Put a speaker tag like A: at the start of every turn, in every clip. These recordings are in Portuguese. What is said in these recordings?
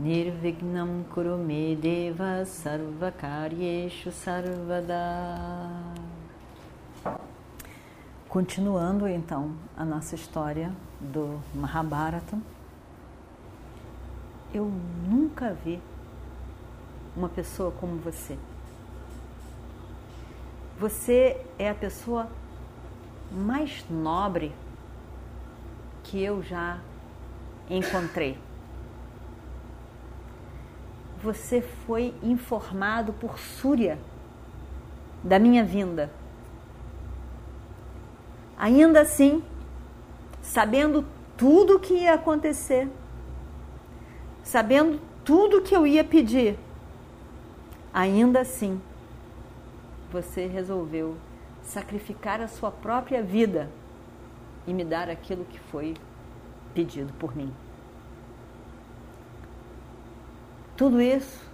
A: Nirvignam Kurume Deva Sarvakaryeshu Sarvada Continuando então a nossa história do Mahabharata, eu nunca vi uma pessoa como você. Você é a pessoa mais nobre que eu já encontrei. Você foi informado por Súria da minha vinda. Ainda assim, sabendo tudo o que ia acontecer, sabendo tudo que eu ia pedir, ainda assim, você resolveu sacrificar a sua própria vida e me dar aquilo que foi pedido por mim. Tudo isso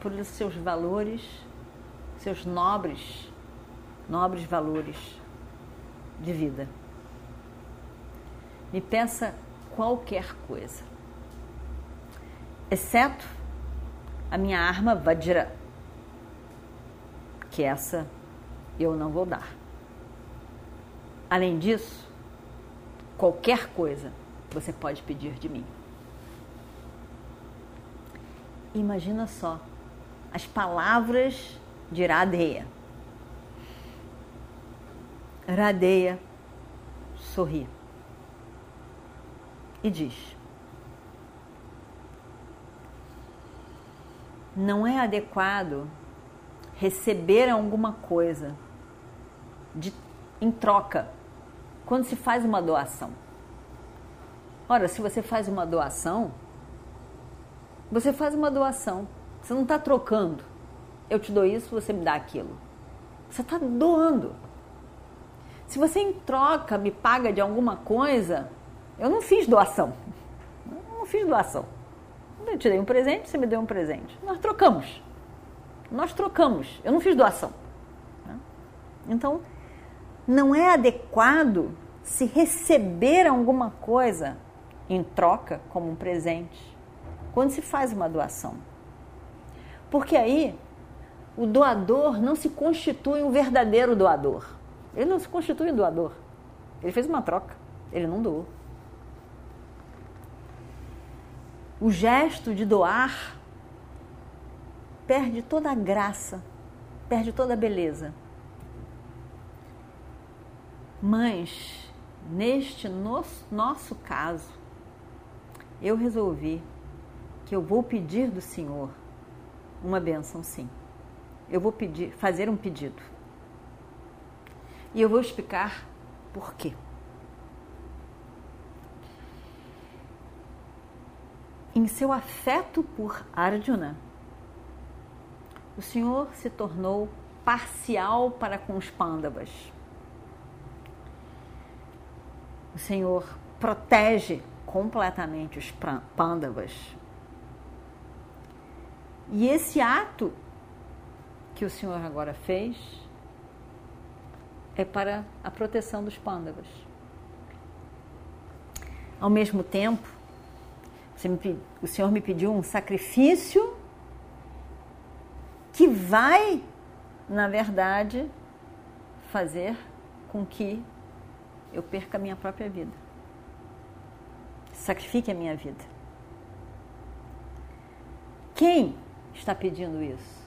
A: por seus valores, seus nobres, nobres valores de vida. Me peça qualquer coisa, exceto a minha arma Vajra, que essa eu não vou dar. Além disso, qualquer coisa você pode pedir de mim. Imagina só as palavras de Radeia. Radeia sorri e diz: Não é adequado receber alguma coisa de, em troca quando se faz uma doação. Ora, se você faz uma doação, você faz uma doação. Você não está trocando. Eu te dou isso, você me dá aquilo. Você está doando. Se você em troca me paga de alguma coisa, eu não fiz doação. Eu não fiz doação. Eu te dei um presente, você me deu um presente. Nós trocamos. Nós trocamos. Eu não fiz doação. Então, não é adequado se receber alguma coisa em troca, como um presente, quando se faz uma doação. Porque aí o doador não se constitui um verdadeiro doador. Ele não se constitui um doador. Ele fez uma troca, ele não doou. O gesto de doar perde toda a graça, perde toda a beleza. Mas, neste nosso caso, eu resolvi eu vou pedir do Senhor uma benção, sim. Eu vou pedir, fazer um pedido. E eu vou explicar por quê. Em seu afeto por Arjuna, o Senhor se tornou parcial para com os pândavas. O Senhor protege completamente os pândavas. E esse ato que o Senhor agora fez é para a proteção dos pândavas. Ao mesmo tempo, o Senhor me pediu um sacrifício que vai, na verdade, fazer com que eu perca a minha própria vida. Sacrifique a minha vida. Quem está pedindo isso?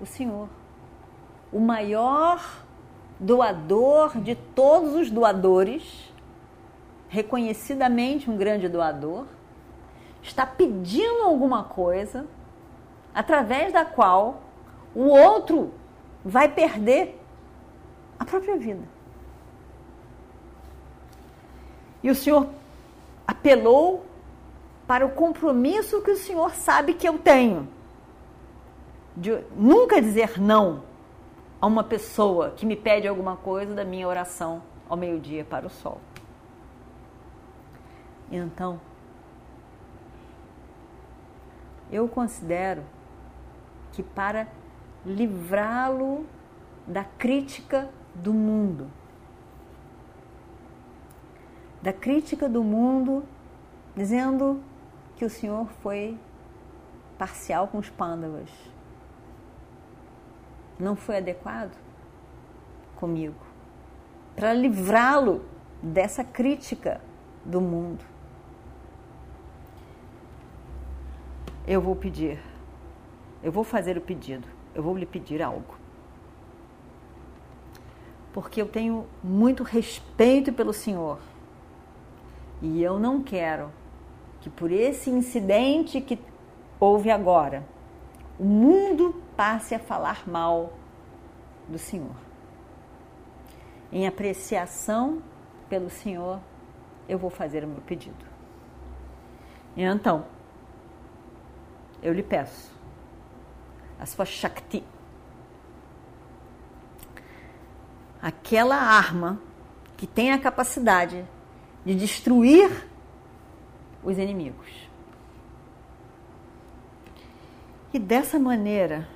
A: O Senhor. O maior doador de todos os doadores, reconhecidamente um grande doador, está pedindo alguma coisa através da qual o outro vai perder a própria vida. E o Senhor apelou para o compromisso que o Senhor sabe que eu tenho de nunca dizer não a uma pessoa que me pede alguma coisa da minha oração ao meio-dia para o sol. Então, eu considero que para livrá-lo da crítica do mundo, da crítica do mundo, dizendo que o Senhor foi parcial com os pândavas, não foi adequado comigo, para livrá-lo dessa crítica do mundo. Eu vou pedir, eu vou fazer o pedido, eu vou lhe pedir algo. Porque eu tenho muito respeito pelo Senhor e eu não quero que por esse incidente que houve agora, o mundo passe a falar mal do Senhor. Em apreciação pelo Senhor, eu vou fazer o meu pedido. Então, eu lhe peço a sua Shakti, aquela arma que tem a capacidade de destruir os inimigos. E dessa maneira,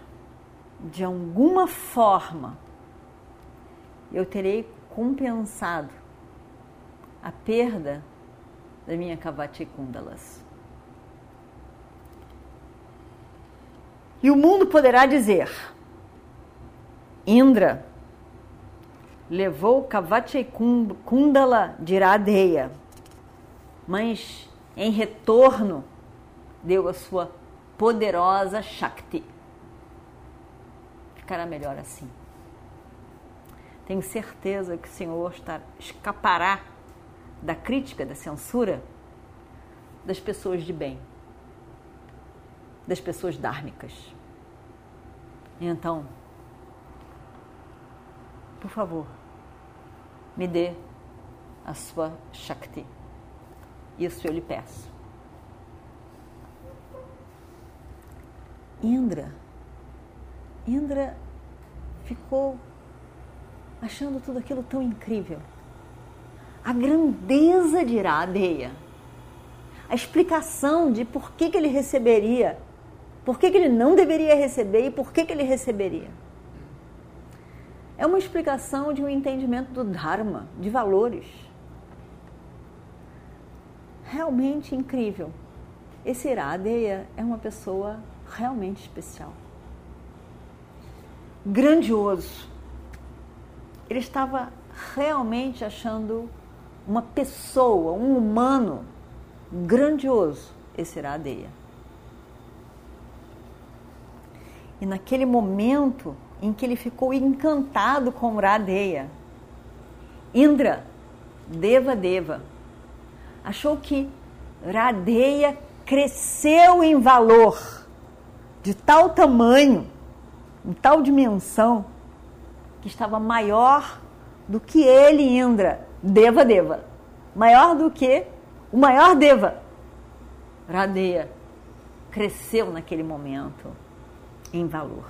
A: de alguma forma, eu terei compensado a perda da minha Kavati Kundalas. E o mundo poderá dizer: Indra levou Kavati Kundala de Iradeya, mas em retorno deu a sua poderosa Shakti. Ficará melhor assim. Tenho certeza que o Senhor está, escapará da crítica, da censura das pessoas de bem, das pessoas dármicas. Então, por favor, me dê a sua Shakti. Isso eu lhe peço. Indra. Indra ficou achando tudo aquilo tão incrível. A grandeza de Iradeia, a explicação de por que, que ele receberia, por que, que ele não deveria receber e por que, que ele receberia. É uma explicação de um entendimento do Dharma, de valores. Realmente incrível. Esse Iradeia é uma pessoa realmente especial. Grandioso. Ele estava realmente achando uma pessoa, um humano grandioso, esse Iradeia. E naquele momento em que ele ficou encantado com Radeya, Indra, Deva Deva, achou que Radeya cresceu em valor de tal tamanho, em tal dimensão, que estava maior do que ele, Indra, Deva Deva. Maior do que o maior Deva. Radeya cresceu naquele momento em valor.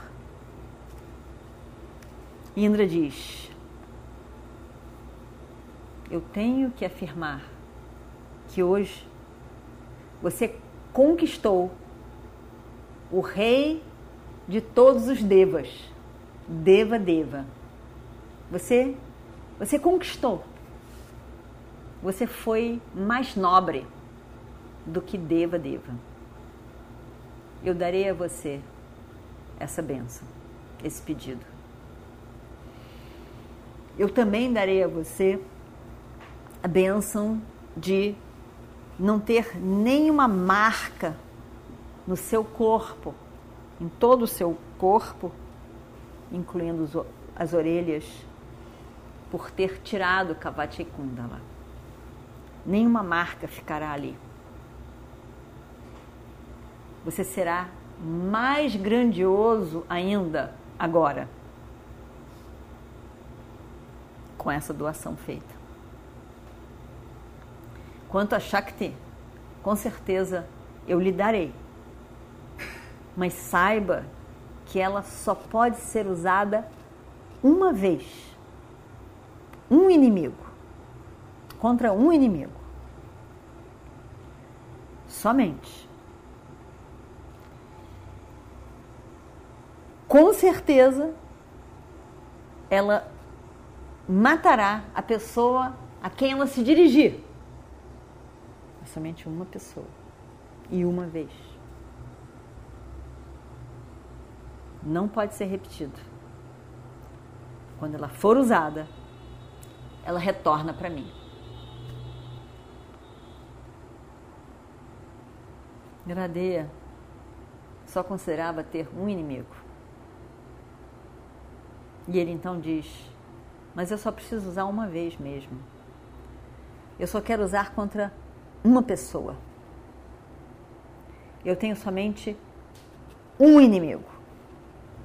A: Indra diz: Eu tenho que afirmar que hoje você conquistou o rei de todos os devas, Deva Deva. Você você conquistou. Você foi mais nobre do que Deva Deva. Eu darei a você essa benção, esse pedido. Eu também darei a você a benção de não ter nenhuma marca no seu corpo, em todo o seu corpo, incluindo as orelhas, por ter tirado Kavati. Nenhuma marca ficará ali. Você será mais grandioso ainda agora com essa doação feita. Quanto a Shakti, com certeza eu lhe darei mas saiba que ela só pode ser usada uma vez. Um inimigo. Contra um inimigo. Somente. Com certeza, ela matará a pessoa a quem ela se dirigir. Somente uma pessoa. E uma vez. Não pode ser repetido. Quando ela for usada, ela retorna para mim. Gradeia só considerava ter um inimigo. E ele então diz: Mas eu só preciso usar uma vez mesmo. Eu só quero usar contra uma pessoa. Eu tenho somente um inimigo.